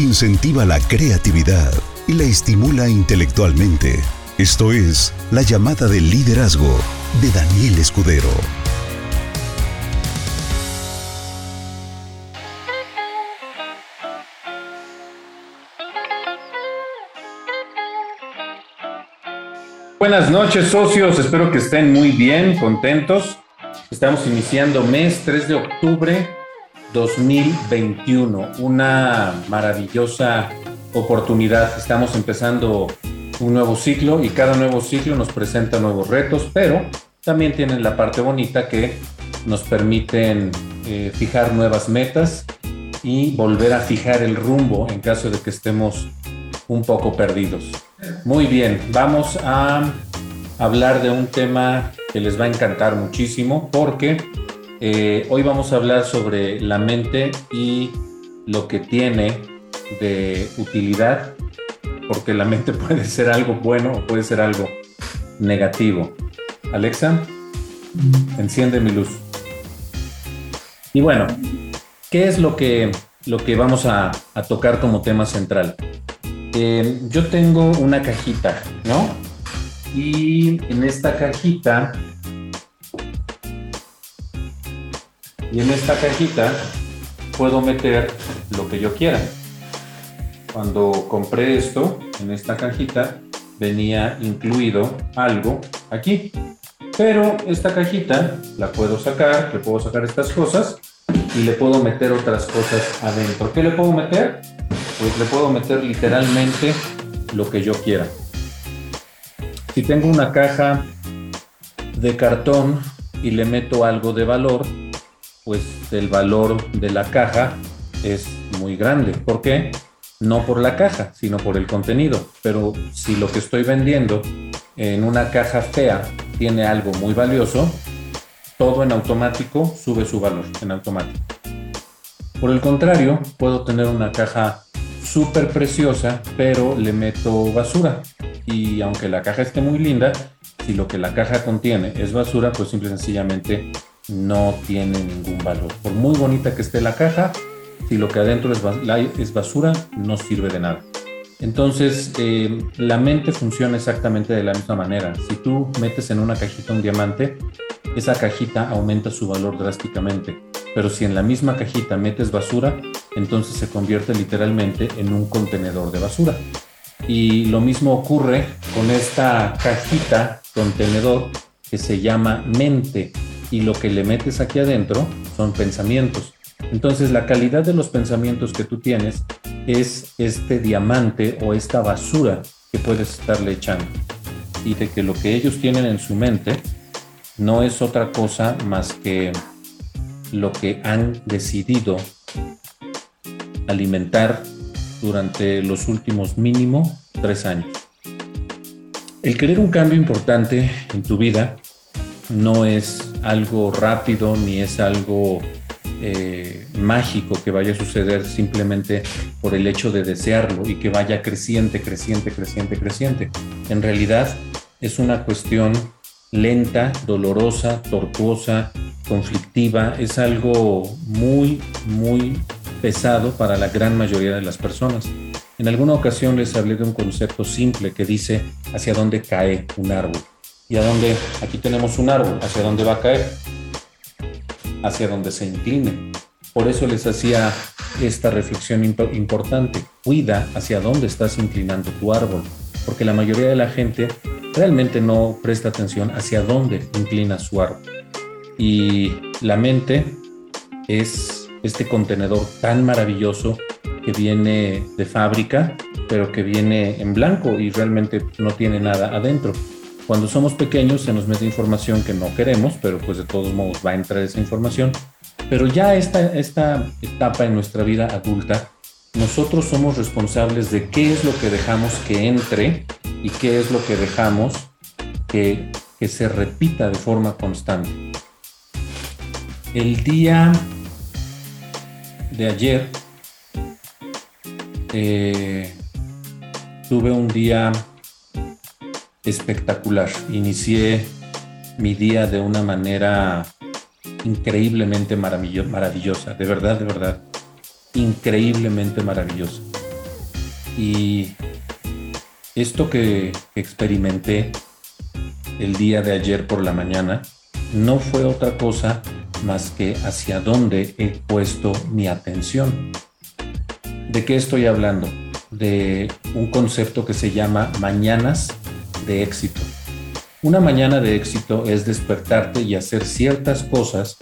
incentiva la creatividad y la estimula intelectualmente. Esto es La llamada del liderazgo de Daniel Escudero. Buenas noches socios, espero que estén muy bien, contentos. Estamos iniciando mes 3 de octubre 2021, una maravillosa oportunidad. Estamos empezando un nuevo ciclo y cada nuevo ciclo nos presenta nuevos retos, pero también tienen la parte bonita que nos permiten eh, fijar nuevas metas y volver a fijar el rumbo en caso de que estemos un poco perdidos. Muy bien, vamos a hablar de un tema que les va a encantar muchísimo porque eh, hoy vamos a hablar sobre la mente y lo que tiene de utilidad, porque la mente puede ser algo bueno o puede ser algo negativo. Alexa, enciende mi luz. Y bueno, ¿qué es lo que, lo que vamos a tocar como tema central? Eh, yo tengo una cajita, ¿no? Y en esta cajita, y en esta cajita puedo meter lo que yo quiera. Cuando compré esto, en esta cajita, venía incluido algo aquí. Pero esta cajita la puedo sacar, le puedo sacar estas cosas y le puedo meter otras cosas adentro. ¿Qué le puedo meter? pues le puedo meter literalmente lo que yo quiera. Si tengo una caja de cartón y le meto algo de valor, pues el valor de la caja es muy grande. ¿Por qué? No por la caja, sino por el contenido. Pero si lo que estoy vendiendo en una caja fea tiene algo muy valioso, todo en automático sube su valor en automático. Por el contrario, puedo tener una caja súper preciosa, pero le meto basura. Y aunque la caja esté muy linda, si lo que la caja contiene es basura, pues simple y sencillamente no tiene ningún valor. Por muy bonita que esté la caja, si lo que adentro es, basura, no sirve de nada. Entonces, eh, la mente funciona exactamente de la misma manera. Si tú metes en una cajita un diamante, esa cajita aumenta su valor drásticamente. Pero si en la misma cajita metes basura, entonces se convierte literalmente en un contenedor de basura. Y lo mismo ocurre con esta cajita contenedor que se llama mente y lo que le metes aquí adentro son pensamientos. Entonces la calidad de los pensamientos que tú tienes es este diamante o esta basura que puedes estarle echando. Y de que lo que ellos tienen en su mente no es otra cosa más que lo que han decidido alimentar durante los últimos mínimo tres años. El querer un cambio importante en tu vida no es algo rápido ni es algo eh, mágico que vaya a suceder simplemente por el hecho de desearlo y que vaya creciente, creciente, creciente, creciente. En realidad es una cuestión lenta, dolorosa, tortuosa, conflictiva, es algo muy, muy pesado para la gran mayoría de las personas. En alguna ocasión les hablé de un concepto simple que dice hacia dónde cae un árbol. ¿Y a dónde? Aquí tenemos un árbol. ¿Hacia dónde va a caer? Hacia donde se incline. Por eso les hacía esta reflexión importante. Cuida hacia dónde estás inclinando tu árbol. Porque la mayoría de la gente realmente no presta atención hacia dónde inclina su árbol. Y la mente es este contenedor tan maravilloso que viene de fábrica, pero que viene en blanco y realmente no tiene nada adentro. Cuando somos pequeños se nos mete información que no queremos, pero pues de todos modos va a entrar esa información. Pero ya esta, esta etapa en nuestra vida adulta, nosotros somos responsables de qué es lo que dejamos que entre y qué es lo que dejamos que, que se repita de forma constante. El día de ayer eh, tuve un día espectacular. Inicié mi día de una manera increíblemente maravillosa, de verdad, de verdad, increíblemente maravillosa. Y esto que experimenté el día de ayer por la mañana no fue otra cosa más que hacia dónde he puesto mi atención. ¿De qué estoy hablando? De un concepto que se llama mañanas de éxito. Una mañana de éxito es despertarte y hacer ciertas cosas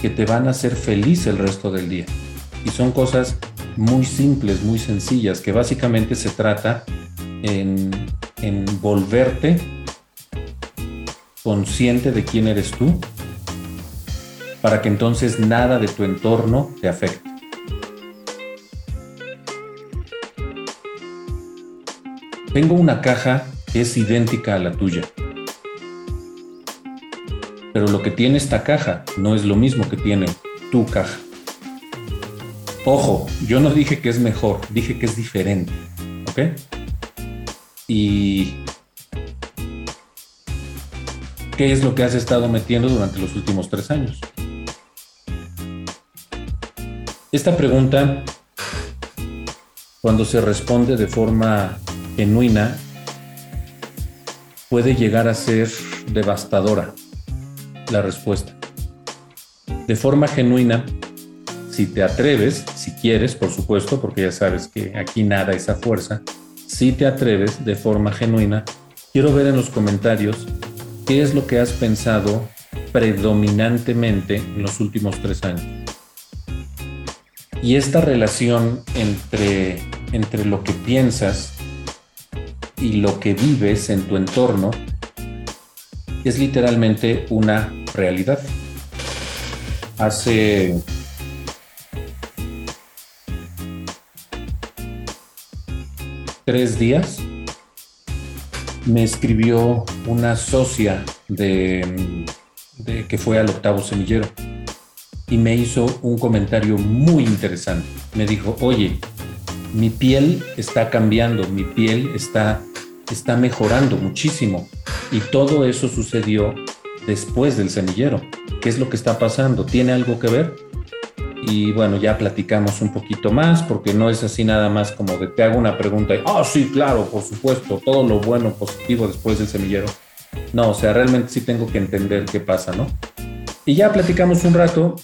que te van a hacer feliz el resto del día. Y son cosas muy simples, muy sencillas, que básicamente se trata en, en volverte consciente de quién eres tú, para que entonces nada de tu entorno te afecte. Tengo una caja es idéntica a la tuya. Pero lo que tiene esta caja no es lo mismo que tiene tu caja. Ojo, yo no dije que es mejor, dije que es diferente. ¿Ok? Y ¿Qué es lo que has estado metiendo durante los últimos tres años? Esta pregunta, cuando se responde de forma genuina, puede llegar a ser devastadora la respuesta. De forma genuina, si te atreves, si quieres, por supuesto, porque ya sabes que aquí nada es a fuerza, si te atreves de forma genuina, quiero ver en los comentarios ¿qué es lo que has pensado predominantemente en los últimos tres años? Y esta relación entre, entre lo que piensas y lo que vives en tu entorno es literalmente una realidad. Hace tres días me escribió una socia de, que fue al octavo semillero y me hizo un comentario muy interesante. Me dijo, oye, mi piel está cambiando, mi piel está, está mejorando muchísimo. Y todo eso sucedió después del semillero. ¿Qué es lo que está pasando? ¿Tiene algo que ver? y bueno, ya platicamos un poquito más, porque no es así nada más como de te hago una pregunta y, oh, sí, claro, por supuesto, todo lo bueno, positivo después del semillero. No, o sea, realmente sí tengo que entender qué pasa, ¿no? Y ya platicamos un rato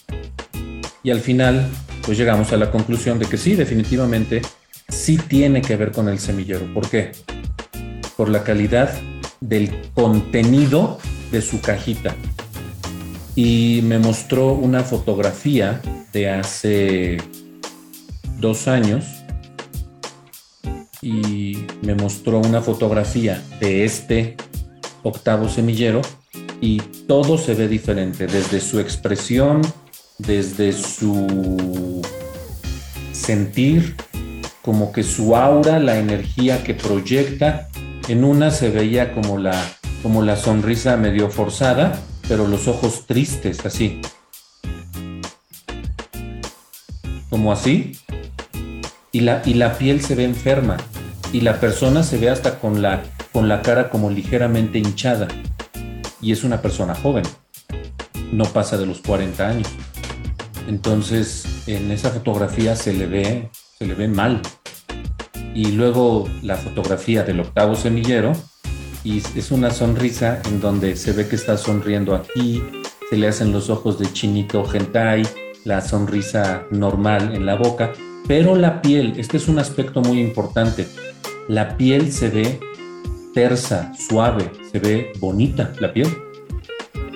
y al final, pues llegamos a la conclusión de que sí, definitivamente, sí tiene que ver con el semillero. ¿Por qué? Por la calidad del contenido de su cajita. Y me mostró una fotografía de hace dos años y me mostró una fotografía de este octavo semillero y todo se ve diferente, desde su expresión, desde su sentir, como que su aura, la energía que proyecta, en una se veía como la, como la sonrisa medio forzada, pero los ojos tristes, así, como así, y la, y la piel se ve enferma, y la persona se ve hasta con la, con la cara como ligeramente hinchada, y es una persona joven, no pasa de los 40 años. Entonces, en esa fotografía se le ve, se le ve mal. Y luego la fotografía del octavo semillero, y es una sonrisa en donde se ve que está sonriendo aquí, se le hacen los ojos de chinito hentai, la sonrisa normal en la boca, pero la piel, este es un aspecto muy importante, la piel se ve tersa, suave, se ve bonita la piel.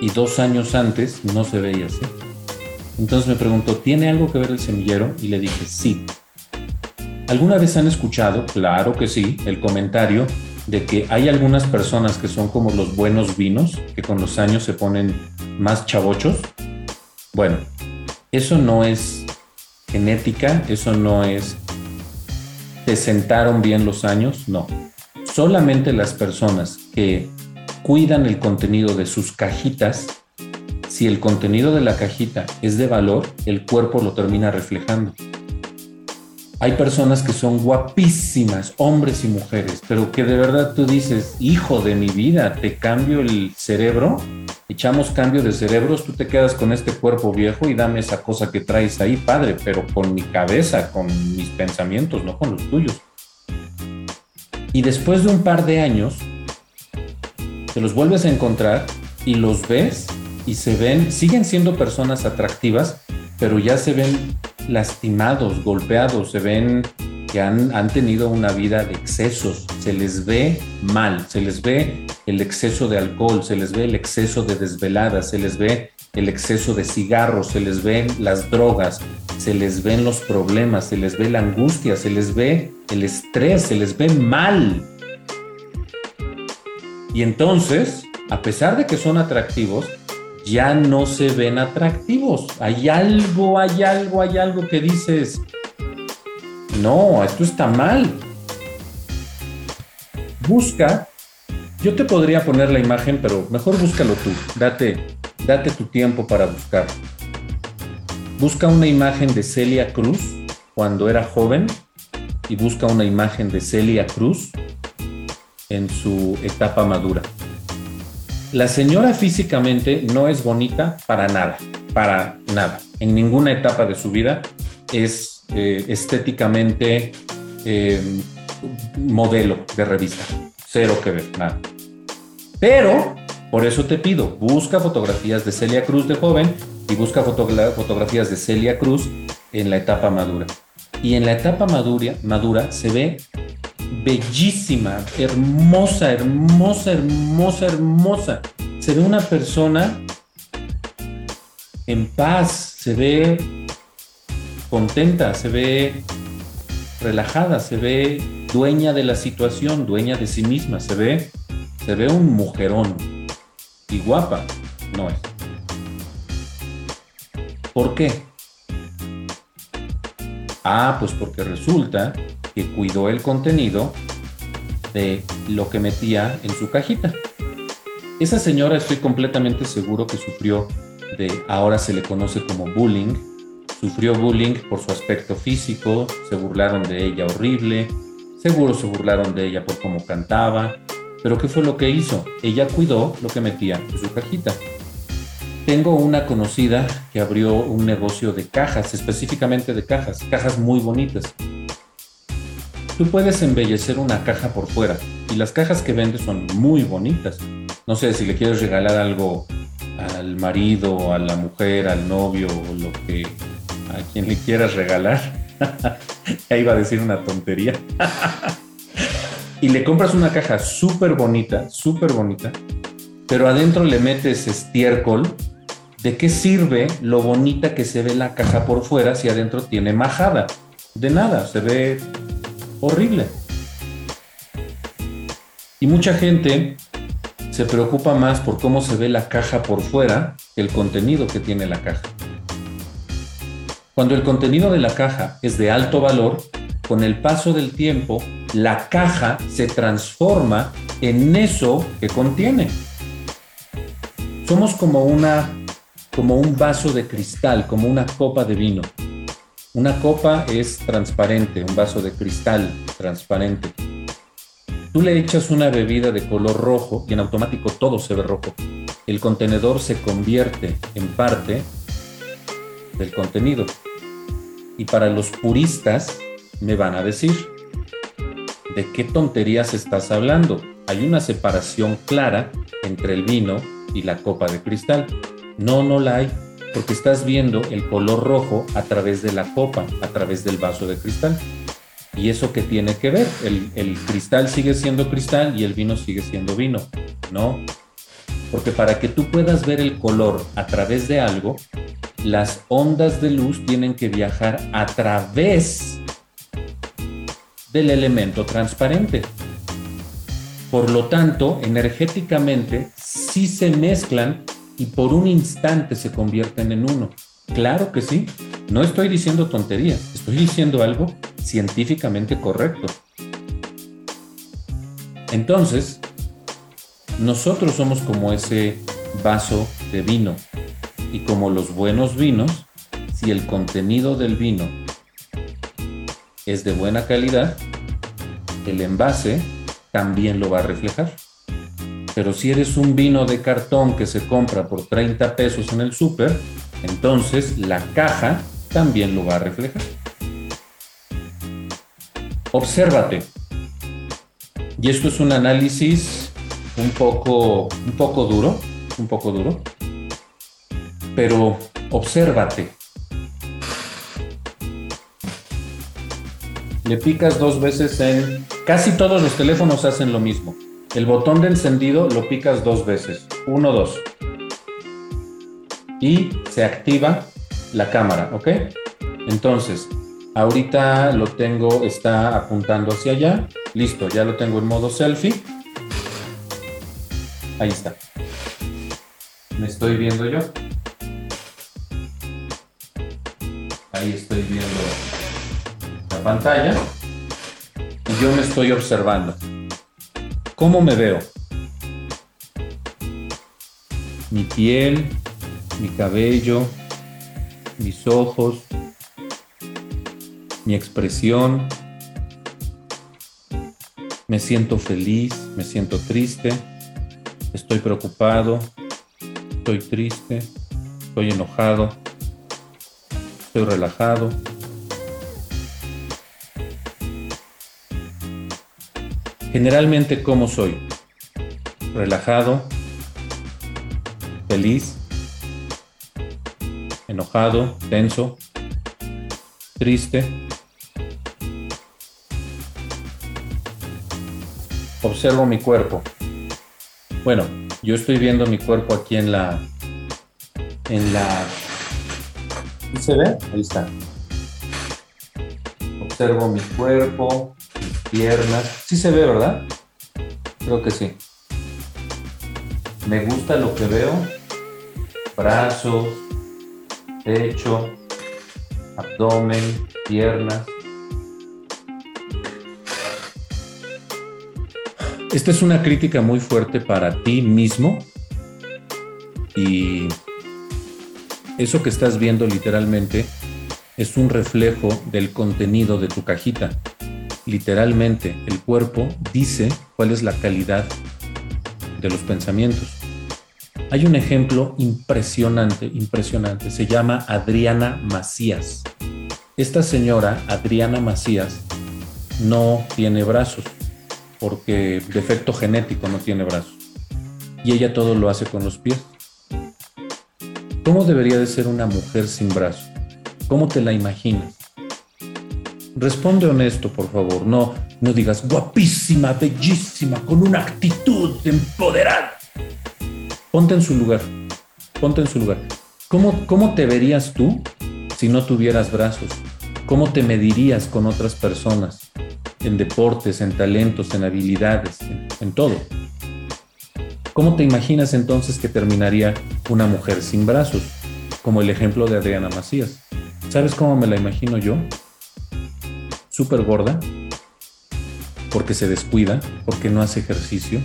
Y dos años antes no se veía así. Entonces me preguntó, ¿tiene algo que ver el semillero? Y le dije, sí. ¿Alguna vez han escuchado, claro que sí, el comentario de que hay algunas personas que son como los buenos vinos, que con los años se ponen más chavochos? Bueno, eso no es genética, eso no es te sentaron bien los años, no. Solamente las personas que cuidan el contenido de sus cajitas, si el contenido de la cajita es de valor, el cuerpo lo termina reflejando. Hay personas que son guapísimas, hombres y mujeres, pero que de verdad tú dices, hijo de mi vida, te cambio el cerebro echamos cambio de cerebros, tú te quedas con este cuerpo viejo y dame esa cosa que traes ahí, padre, pero con mi cabeza, con mis pensamientos, no con los tuyos. Y después de un par de años, te los vuelves a encontrar y los ves y se ven, siguen siendo personas atractivas, pero ya se ven lastimados, golpeados, se ven que han, han, tenido una vida de excesos, se les ve mal, se les ve el exceso de alcohol, se les ve el exceso de desveladas, se les ve el exceso de cigarros, se les ven las drogas, se les ven los problemas, se les ve la angustia, se les ve el estrés, se les ve mal. Y entonces, a pesar de que son atractivos, ya no se ven atractivos. Hay algo, hay algo, hay algo que dices, no, esto está mal. Busca, yo te podría poner la imagen, pero mejor búscalo tú, date, date tu tiempo para buscar. Busca una imagen de Celia Cruz cuando era joven y busca una imagen de Celia Cruz en su etapa madura. La señora físicamente no es bonita para nada, para nada. En ninguna etapa de su vida es eh, estéticamente eh, modelo de revista. Cero que ver, nada. Pero, por eso te pido, busca fotografías de Celia Cruz de joven y busca fotografías de Celia Cruz en la etapa madura. Y en la etapa madura, madura se ve bellísima, hermosa, hermosa, hermosa, hermosa. Se ve una persona en paz, se ve contenta, se ve relajada, se ve dueña de la situación, dueña de sí misma, se ve, se ve un mujerón y guapa, no es. ¿Por qué? Ah, pues porque resulta que cuidó el contenido de lo que metía en su cajita. Esa señora estoy completamente seguro que sufrió de, ahora se le conoce como bullying, sufrió bullying por su aspecto físico, se burlaron de ella horrible, seguro se burlaron de ella por cómo cantaba, pero ¿qué fue lo que hizo? Ella cuidó lo que metía en su cajita. Tengo una conocida que abrió un negocio de cajas, específicamente de cajas, cajas muy bonitas. Tú puedes embellecer una caja por fuera y las cajas que vende son muy bonitas. No sé si le quieres regalar algo al marido, a la mujer, al novio lo que a quien le quieras regalar. ya iba a decir una tontería. y le compras una caja súper bonita, súper bonita, pero adentro le metes estiércol ¿De qué sirve lo bonita que se ve la caja por fuera si adentro tiene majada? De nada, se ve horrible. Y mucha gente se preocupa más por cómo se ve la caja por fuera que el contenido que tiene la caja. Cuando el contenido de la caja es de alto valor, con el paso del tiempo, la caja se transforma en eso que contiene. Somos como una como un vaso de cristal, como una copa de vino. Una copa es transparente, un vaso de cristal transparente. Tú le echas una bebida de color rojo y en automático todo se ve rojo. El contenedor se convierte en parte del contenido. Y para los puristas me van a decir, ¿de qué tonterías estás hablando? Hay una separación clara entre el vino y la copa de cristal. No, no la hay, porque estás viendo el color rojo a través de la copa, a través del vaso de cristal. ¿Y eso qué tiene que ver? El, cristal sigue siendo cristal y el vino sigue siendo vino. No, porque para que tú puedas ver el color a través de algo, las ondas de luz tienen que viajar a través del elemento transparente. Por lo tanto, energéticamente sí se mezclan y por un instante se convierten en uno. Claro que sí, no estoy diciendo tonterías, estoy diciendo algo científicamente correcto. Entonces, nosotros somos como ese vaso de vino y como los buenos vinos, si el contenido del vino es de buena calidad, el envase también lo va a reflejar. Pero si eres un vino de cartón que se compra por 30 pesos en el súper, entonces la caja también lo va a reflejar. Obsérvate. Y esto es un análisis un poco, un poco duro, un poco duro, pero obsérvate. Le picas dos veces en... Casi todos los teléfonos hacen lo mismo. El botón de encendido lo picas dos veces. Uno, dos. Y se activa la cámara, ¿ok? Entonces, ahorita lo tengo, está apuntando hacia allá. Listo, ya lo tengo en modo selfie. Ahí está. Me estoy viendo yo. Ahí estoy viendo la pantalla. Y yo me estoy observando. ¿Cómo me veo? Mi piel, mi cabello, mis ojos, mi expresión. Me siento feliz, me siento triste, estoy preocupado, estoy triste, estoy enojado, estoy relajado. Generalmente, ¿cómo soy? Relajado, feliz, enojado, tenso, triste. Observo mi cuerpo. Bueno, yo estoy viendo mi cuerpo aquí en la en la ¿Se ve? Ahí está. Observo mi cuerpo, piernas. Sí se ve, ¿verdad? Creo que sí. Me gusta lo que veo. Brazos, pecho, abdomen, piernas. Esta es una crítica muy fuerte para ti mismo y eso que estás viendo literalmente es un reflejo del contenido de tu cajita. Literalmente, el cuerpo dice cuál es la calidad de los pensamientos. Hay un ejemplo impresionante, impresionante. Se llama Adriana Macías. Esta señora, Adriana Macías, no tiene brazos, porque defecto genético no tiene brazos. Y ella todo lo hace con los pies. ¿Cómo debería de ser una mujer sin brazos? ¿Cómo te la imaginas? Responde honesto, por favor. No, no digas guapísima, bellísima, con una actitud empoderada. Ponte en su lugar. Ponte en su lugar. ¿Cómo, cómo te verías tú si no tuvieras brazos? ¿Cómo te medirías con otras personas? En deportes, en talentos, en habilidades, en, todo. ¿Cómo te imaginas entonces que terminaría una mujer sin brazos? Como el ejemplo de Adriana Macías. ¿Sabes cómo me la imagino yo? Súper gorda, porque se descuida, porque no hace ejercicio,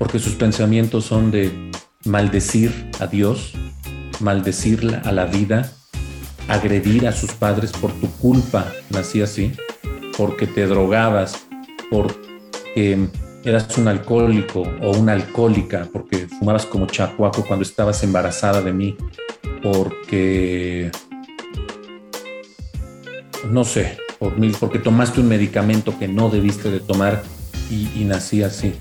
porque sus pensamientos son de maldecir a Dios, maldecir a la vida, agredir a sus padres por tu culpa, nací así, porque te drogabas, porque eras un alcohólico o una alcohólica, porque fumabas como chacuaco cuando estabas embarazada de mí, porque, no sé, porque tomaste un medicamento que no debiste de tomar y, y nací así.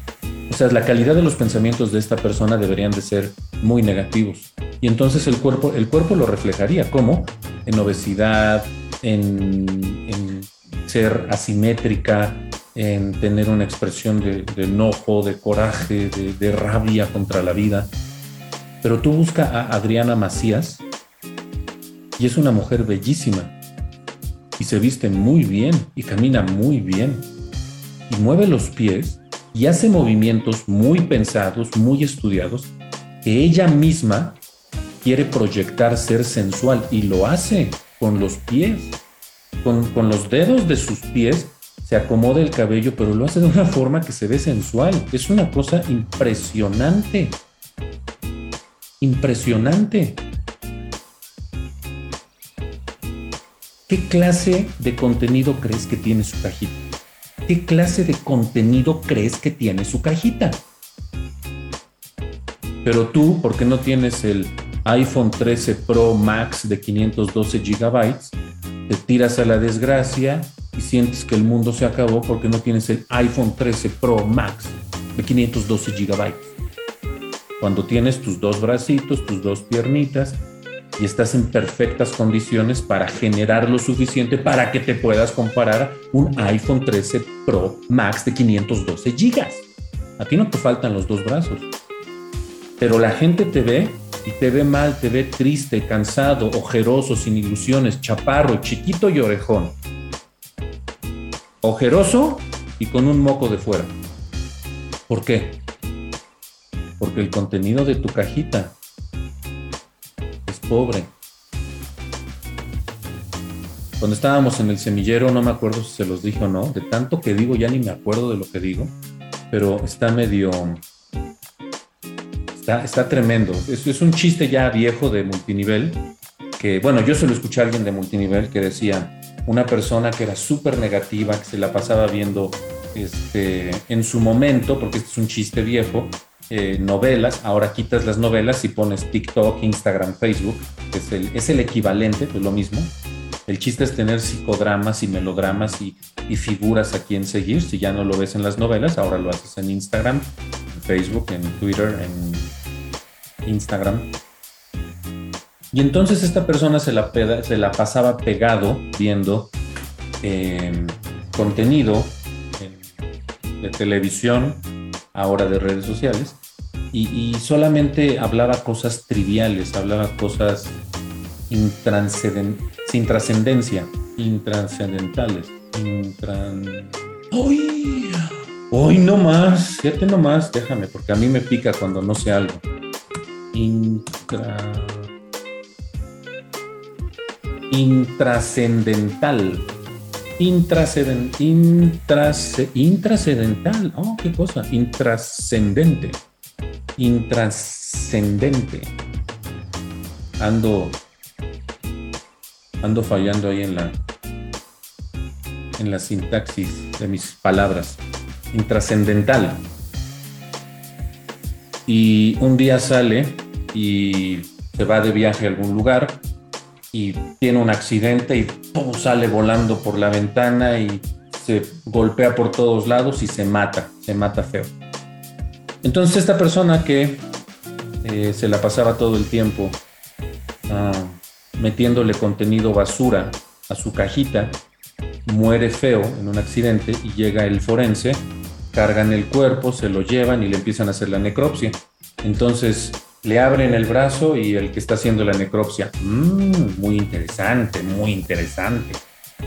O sea, la calidad de los pensamientos de esta persona deberían de ser muy negativos. Y entonces el cuerpo, el cuerpo lo reflejaría. ¿Cómo? En obesidad, en, ser asimétrica, en tener una expresión de, enojo, de coraje, de, de, rabia contra la vida. Pero tú busca a Adriana Macías y es una mujer bellísima y se viste muy bien y camina muy bien y mueve los pies y hace movimientos muy pensados, muy estudiados, que ella misma quiere proyectar ser sensual y lo hace con los pies, con, con los dedos de sus pies se acomoda el cabello, pero lo hace de una forma que se ve sensual. Es una cosa impresionante. Impresionante. ¿Qué clase de contenido crees que tiene su cajita? ¿Qué clase de contenido crees que tiene su cajita? Pero tú, ¿por qué no tienes el iPhone 13 Pro Max de 512 GB, te tiras a la desgracia y sientes que el mundo se acabó porque no tienes el iPhone 13 Pro Max de 512 GB. Cuando tienes tus dos bracitos, tus dos piernitas y estás en perfectas condiciones para generar lo suficiente para que te puedas comparar un iPhone 13 Pro Max de 512 GB. A ti no te faltan los dos brazos. Pero la gente te ve y te ve mal, te ve triste, cansado, ojeroso, sin ilusiones, chaparro, chiquito y orejón. Ojeroso y con un moco de fuera. ¿Por qué? Porque el contenido de tu cajita pobre. Cuando estábamos en el semillero, no me acuerdo si se los dije o no, de tanto que digo ya ni me acuerdo de lo que digo, pero está medio Está, tremendo. Es, es un chiste ya viejo de multinivel, que bueno, yo se lo escuché a alguien de multinivel que decía, una persona que era súper negativa, que se la pasaba viendo este, en su momento, porque este es un chiste viejo, eh, novelas, ahora quitas las novelas y pones TikTok, Instagram, Facebook, es el, es el equivalente, pues lo mismo. El chiste es tener psicodramas y melodramas y, figuras a quien seguir. Si ya no lo ves en las novelas, ahora lo haces en Instagram, Facebook, en Twitter, en Instagram. Y entonces esta persona se la, se la pasaba pegado viendo em, contenido de televisión, ahora de redes sociales, y, solamente hablaba cosas triviales, hablaba cosas sin trascendencia, intranscendentales. Intran... Hoy no más, fíjate no más, déjame, porque a mí me pica cuando no sé algo. Intra... Intrascendental. Intrascendent, intrascendental. Oh, qué cosa. Intrascendente. Intrascendente. Ando. Ando fallando ahí en la. En la sintaxis de mis palabras intrascendental. Y un día sale y se va de viaje a algún lugar y tiene un accidente y sale volando por la ventana y se golpea por todos lados y se mata, se mata feo. Entonces esta persona que eh, se la pasaba todo el tiempo ah, metiéndole contenido basura a su cajita, muere feo en un accidente y llega el forense cargan el cuerpo, se lo llevan y le empiezan a hacer la necropsia. Entonces le abren el brazo y el que está haciendo la necropsia, mmm, muy interesante, muy interesante.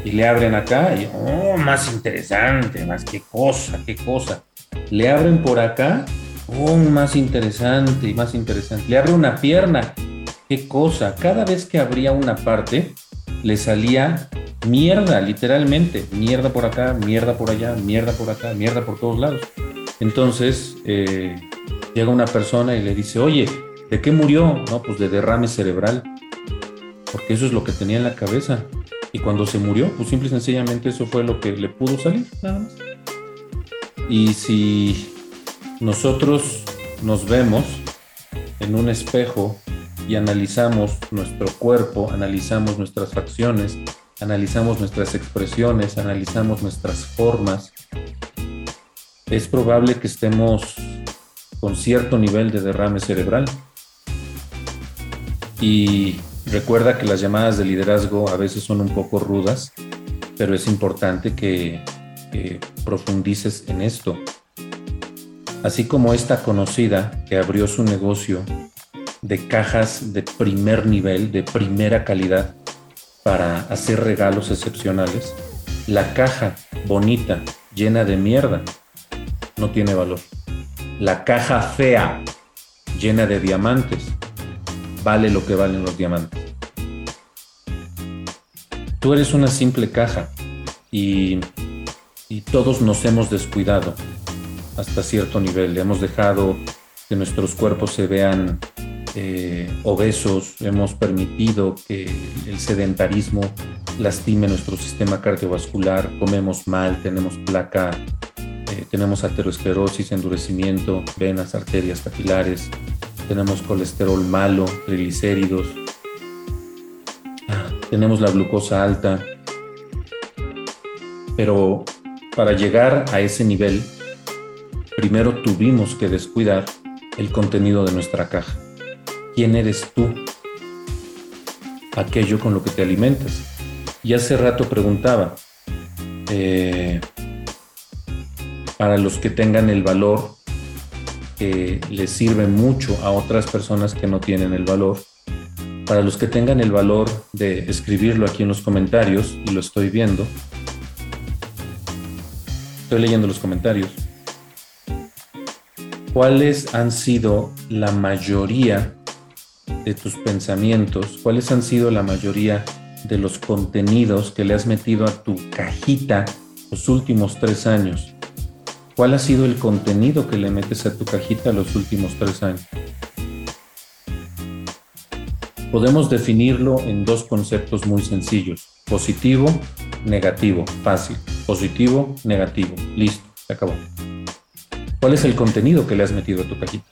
Y le abren acá y, oh, más interesante, más qué cosa, qué cosa. Le abren por acá, oh, más interesante y más interesante. Le abre una pierna, qué cosa. Cada vez que abría una parte, le salía mierda, literalmente, mierda por acá, mierda por allá, mierda por acá, mierda por todos lados. Entonces eh, llega una persona y le dice, oye, ¿de qué murió? No, pues de derrame cerebral, porque eso es lo que tenía en la cabeza. Y cuando se murió, pues simple y sencillamente eso fue lo que le pudo salir, nada más. Y si nosotros nos vemos en un espejo y analizamos nuestro cuerpo, analizamos nuestras facciones, analizamos nuestras expresiones, analizamos nuestras formas, es probable que estemos con cierto nivel de derrame cerebral. Y recuerda que las llamadas de liderazgo a veces son un poco rudas, pero es importante que, profundices en esto. Así como esta conocida que abrió su negocio de cajas de primer nivel, de primera calidad, para hacer regalos excepcionales, la caja bonita, llena de mierda, no tiene valor. La caja fea, llena de diamantes, vale lo que valen los diamantes. Tú eres una simple caja y, y todos nos hemos descuidado hasta cierto nivel. Hemos dejado que nuestros cuerpos se vean eh, obesos, hemos permitido que el sedentarismo lastime nuestro sistema cardiovascular, comemos mal, tenemos placa, eh, tenemos aterosclerosis, endurecimiento, venas, arterias capilares, tenemos colesterol malo, triglicéridos, tenemos la glucosa alta. Pero para llegar a ese nivel, primero tuvimos que descuidar el contenido de nuestra caja. ¿Quién eres tú? Aquello con lo que te alimentas. Y hace rato preguntaba, eh, para los que tengan el valor que les sirve mucho a otras personas que no tienen el valor, para los que tengan el valor de escribirlo aquí en los comentarios, y lo estoy viendo, estoy leyendo los comentarios, ¿cuáles han sido la mayoría de tus pensamientos? ¿Cuáles han sido la mayoría de los contenidos que le has metido a tu cajita los últimos tres años? ¿Cuál ha sido el contenido que le metes a tu cajita los últimos tres años? Podemos definirlo en dos conceptos muy sencillos. Positivo, negativo, fácil. Positivo, negativo. Listo, se acabó. ¿Cuál es el contenido que le has metido a tu cajita?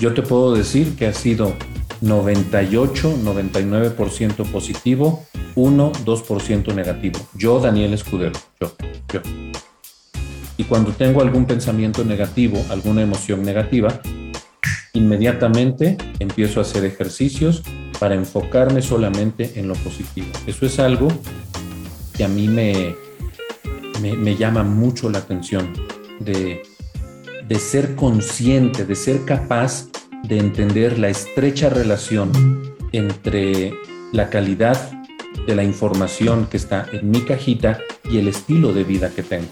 Yo te puedo decir que ha sido 98, 99% positivo, 1, 2% negativo. Yo, Daniel Escudero, yo, yo. Y cuando tengo algún pensamiento negativo, alguna emoción negativa, inmediatamente empiezo a hacer ejercicios para enfocarme solamente en lo positivo. Eso es algo que a mí me, me, llama mucho la atención, de, de ser consciente, de ser capaz de entender la estrecha relación entre la calidad de la información que está en mi cajita y el estilo de vida que tengo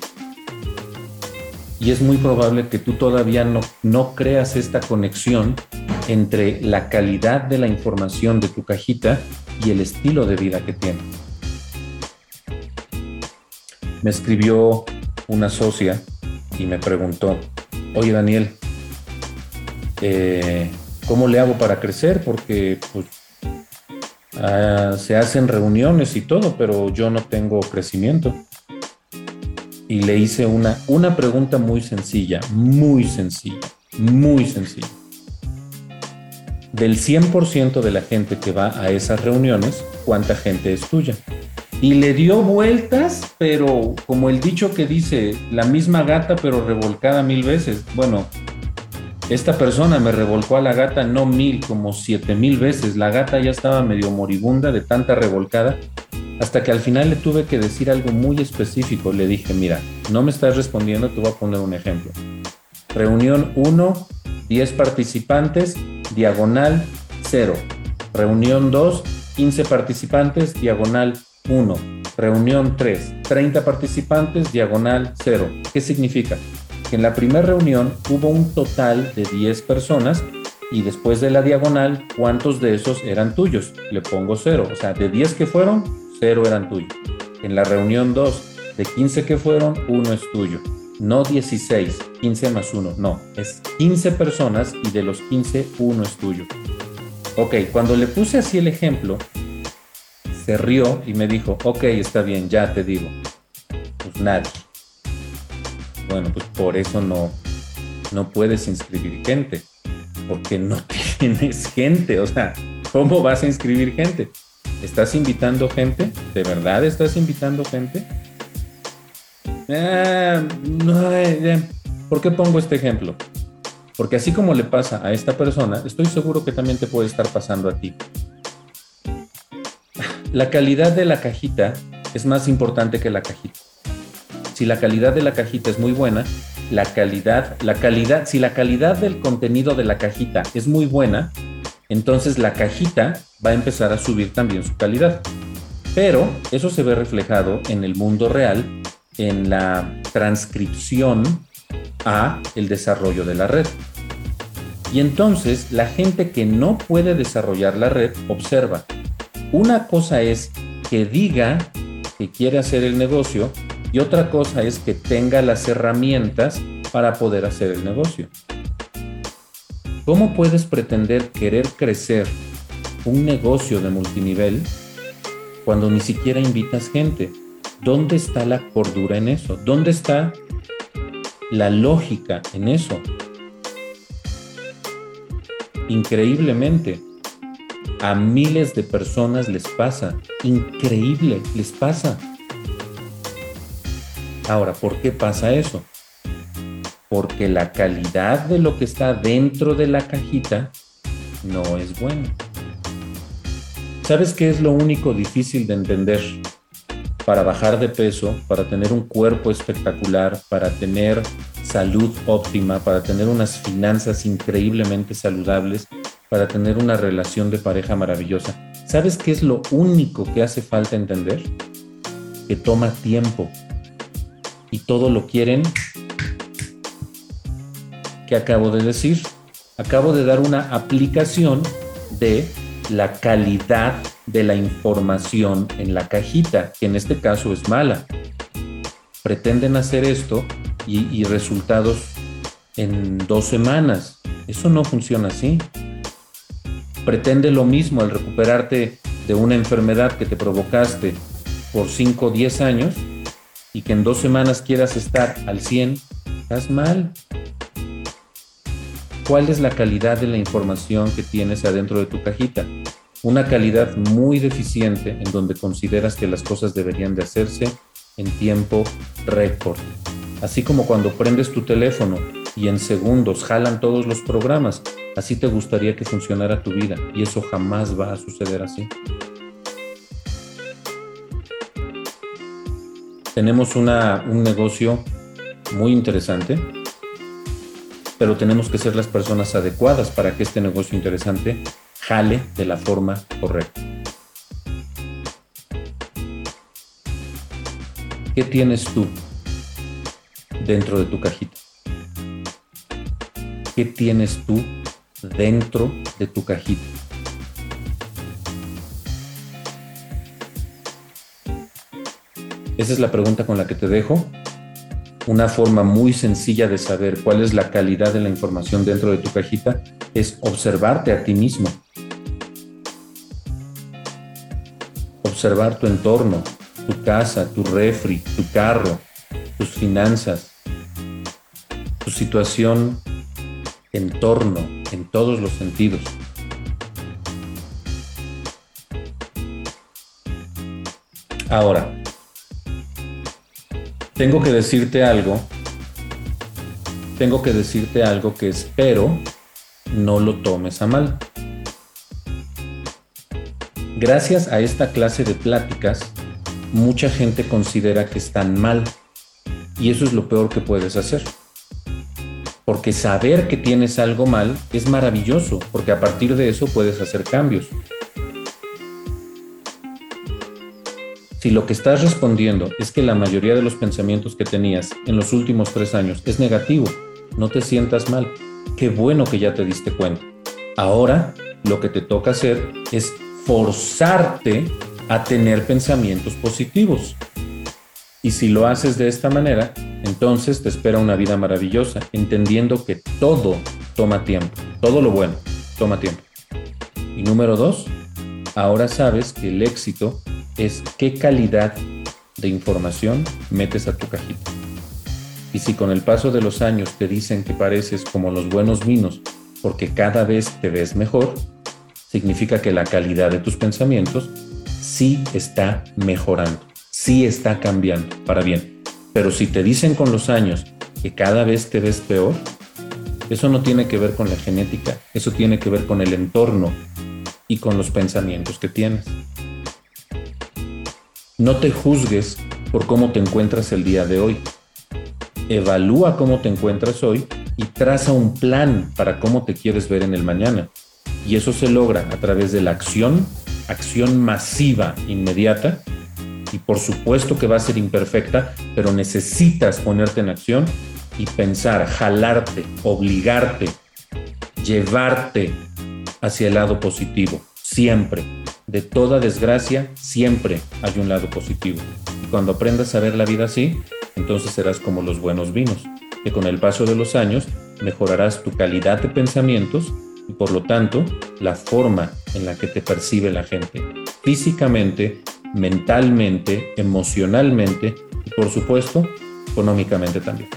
y es muy probable que tú todavía no, no creas esta conexión entre la calidad de la información de tu cajita y el estilo de vida que tienes. Me escribió una socia y me preguntó, oye Daniel, eh, ¿cómo le hago para crecer? Porque pues, ah, se hacen reuniones y todo, pero yo no tengo crecimiento y le hice una, una pregunta muy sencilla, muy sencilla, muy sencilla. Del 100% de la gente que va a esas reuniones, ¿cuánta gente es tuya? Y le dio vueltas, pero como el dicho que dice, la misma gata pero revolcada mil veces. Bueno, esta persona me revolcó a la gata no mil, como siete mil veces. La gata ya estaba medio moribunda de tanta revolcada hasta que al final le tuve que decir algo muy específico. Le dije, mira, no me estás respondiendo, te voy a poner un ejemplo. Reunión 1, 10 participantes, diagonal 0. Reunión 2, 15 participantes, diagonal 1. Reunión 3, 30 participantes, diagonal 0. ¿Qué significa? Que en la primera reunión hubo un total de 10 personas y después de la diagonal, ¿cuántos de esos eran tuyos? Le pongo 0. O sea, de 10 que fueron, cero eran tuyos. En la reunión 2, de 15 que fueron, uno es tuyo. No 16, 15 más 1, no, es 15 personas y de los 15, uno es tuyo. Ok, cuando le puse así el ejemplo, se rió y me dijo, ok, está bien, ya te digo. Pues nadie. Bueno, pues por eso no, no puedes inscribir gente, porque no tienes gente. O sea, ¿cómo vas a inscribir gente? ¿Estás invitando gente? ¿De verdad estás invitando gente? Eh, eh, ¿Por qué pongo este ejemplo? Porque así como le pasa a esta persona, estoy seguro que también te puede estar pasando a ti. La calidad de la cajita es más importante que la cajita. Si la calidad de la cajita es muy buena, la calidad, la calidad, si la calidad del contenido de la cajita es muy buena, entonces la cajita va a empezar a subir también su calidad. Pero eso se ve reflejado en el mundo real, en la transcripción a el desarrollo de la red. Y entonces la gente que no puede desarrollar la red observa. Una cosa es que diga que quiere hacer el negocio y otra cosa es que tenga las herramientas para poder hacer el negocio. ¿Cómo puedes pretender querer crecer un negocio de multinivel cuando ni siquiera invitas gente? ¿Dónde está la cordura en eso? ¿Dónde está la lógica en eso? Increíblemente, a miles de personas les pasa. Increíble, les pasa. Ahora, ¿por qué pasa eso? Porque la calidad de lo que está dentro de la cajita no es buena. ¿Sabes qué es lo único difícil de entender? Para bajar de peso, para tener un cuerpo espectacular, para tener salud óptima, para tener unas finanzas increíblemente saludables, para tener una relación de pareja maravillosa. ¿Sabes qué es lo único que hace falta entender? Que toma tiempo y todo lo quieren. ¿Qué acabo de decir? Acabo de dar una aplicación de la calidad de la información en la cajita, que en este caso es mala. Pretenden hacer esto y, resultados en dos semanas. Eso no funciona así. Pretende lo mismo al recuperarte de una enfermedad que te provocaste por 5 o 10 años y que en dos semanas quieras estar al 100, estás mal. ¿Cuál es la calidad de la información que tienes adentro de tu cajita? Una calidad muy deficiente en donde consideras que las cosas deberían de hacerse en tiempo récord. Así como cuando prendes tu teléfono y en segundos jalan todos los programas, así te gustaría que funcionara tu vida y eso jamás va a suceder así. Tenemos una, un negocio muy interesante, pero tenemos que ser las personas adecuadas para que este negocio interesante jale de la forma correcta. ¿Qué tienes tú dentro de tu cajita? ¿Qué tienes tú dentro de tu cajita? Esa es la pregunta con la que te dejo. Una forma muy sencilla de saber cuál es la calidad de la información dentro de tu cajita es observarte a ti mismo. Observar tu entorno, tu casa, tu refri, tu carro, tus finanzas, tu situación, entorno, en todos los sentidos. Ahora, tengo que decirte algo, tengo que decirte algo que espero no lo tomes a mal. Gracias a esta clase de pláticas, mucha gente considera que están mal y eso es lo peor que puedes hacer. Porque saber que tienes algo mal es maravilloso, porque a partir de eso puedes hacer cambios. Si lo que estás respondiendo es que la mayoría de los pensamientos que tenías en los últimos tres años es negativo, no te sientas mal. Qué bueno que ya te diste cuenta. Ahora lo que te toca hacer es forzarte a tener pensamientos positivos. Y si lo haces de esta manera, entonces te espera una vida maravillosa, entendiendo que todo toma tiempo, todo lo bueno toma tiempo. Y número dos, ahora sabes que el éxito es qué calidad de información metes a tu cajita. Y si con el paso de los años te dicen que pareces como los buenos vinos porque cada vez te ves mejor, significa que la calidad de tus pensamientos sí está mejorando sí está cambiando para bien. Pero si te dicen con los años que cada vez te ves peor, eso no tiene que ver con la genética, eso tiene que ver con el entorno y con los pensamientos que tienes. No te juzgues por cómo te encuentras el día de hoy. Evalúa cómo te encuentras hoy y traza un plan para cómo te quieres ver en el mañana. Y eso se logra a través de la acción, acción masiva, inmediata, y por supuesto que va a ser imperfecta, pero necesitas ponerte en acción y pensar, jalarte, obligarte, llevarte hacia el lado positivo, siempre. De toda desgracia, siempre hay un lado positivo. Y cuando aprendas a ver la vida así, entonces serás como los buenos vinos, que con el paso de los años mejorarás tu calidad de pensamientos y por lo tanto la forma en la que te percibe la gente, físicamente mentalmente, emocionalmente y por supuesto económicamente también.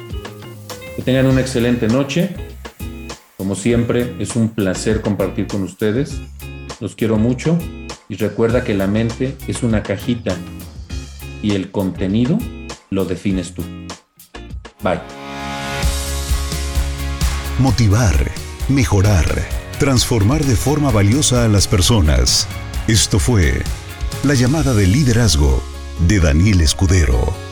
Que tengan una excelente noche. Como siempre, es un placer compartir con ustedes. Los quiero mucho y recuerda que la mente es una cajita y el contenido lo defines tú. Bye. Motivar, mejorar, transformar de forma valiosa a las personas. Esto fue la llamada de liderazgo de Daniel Escudero.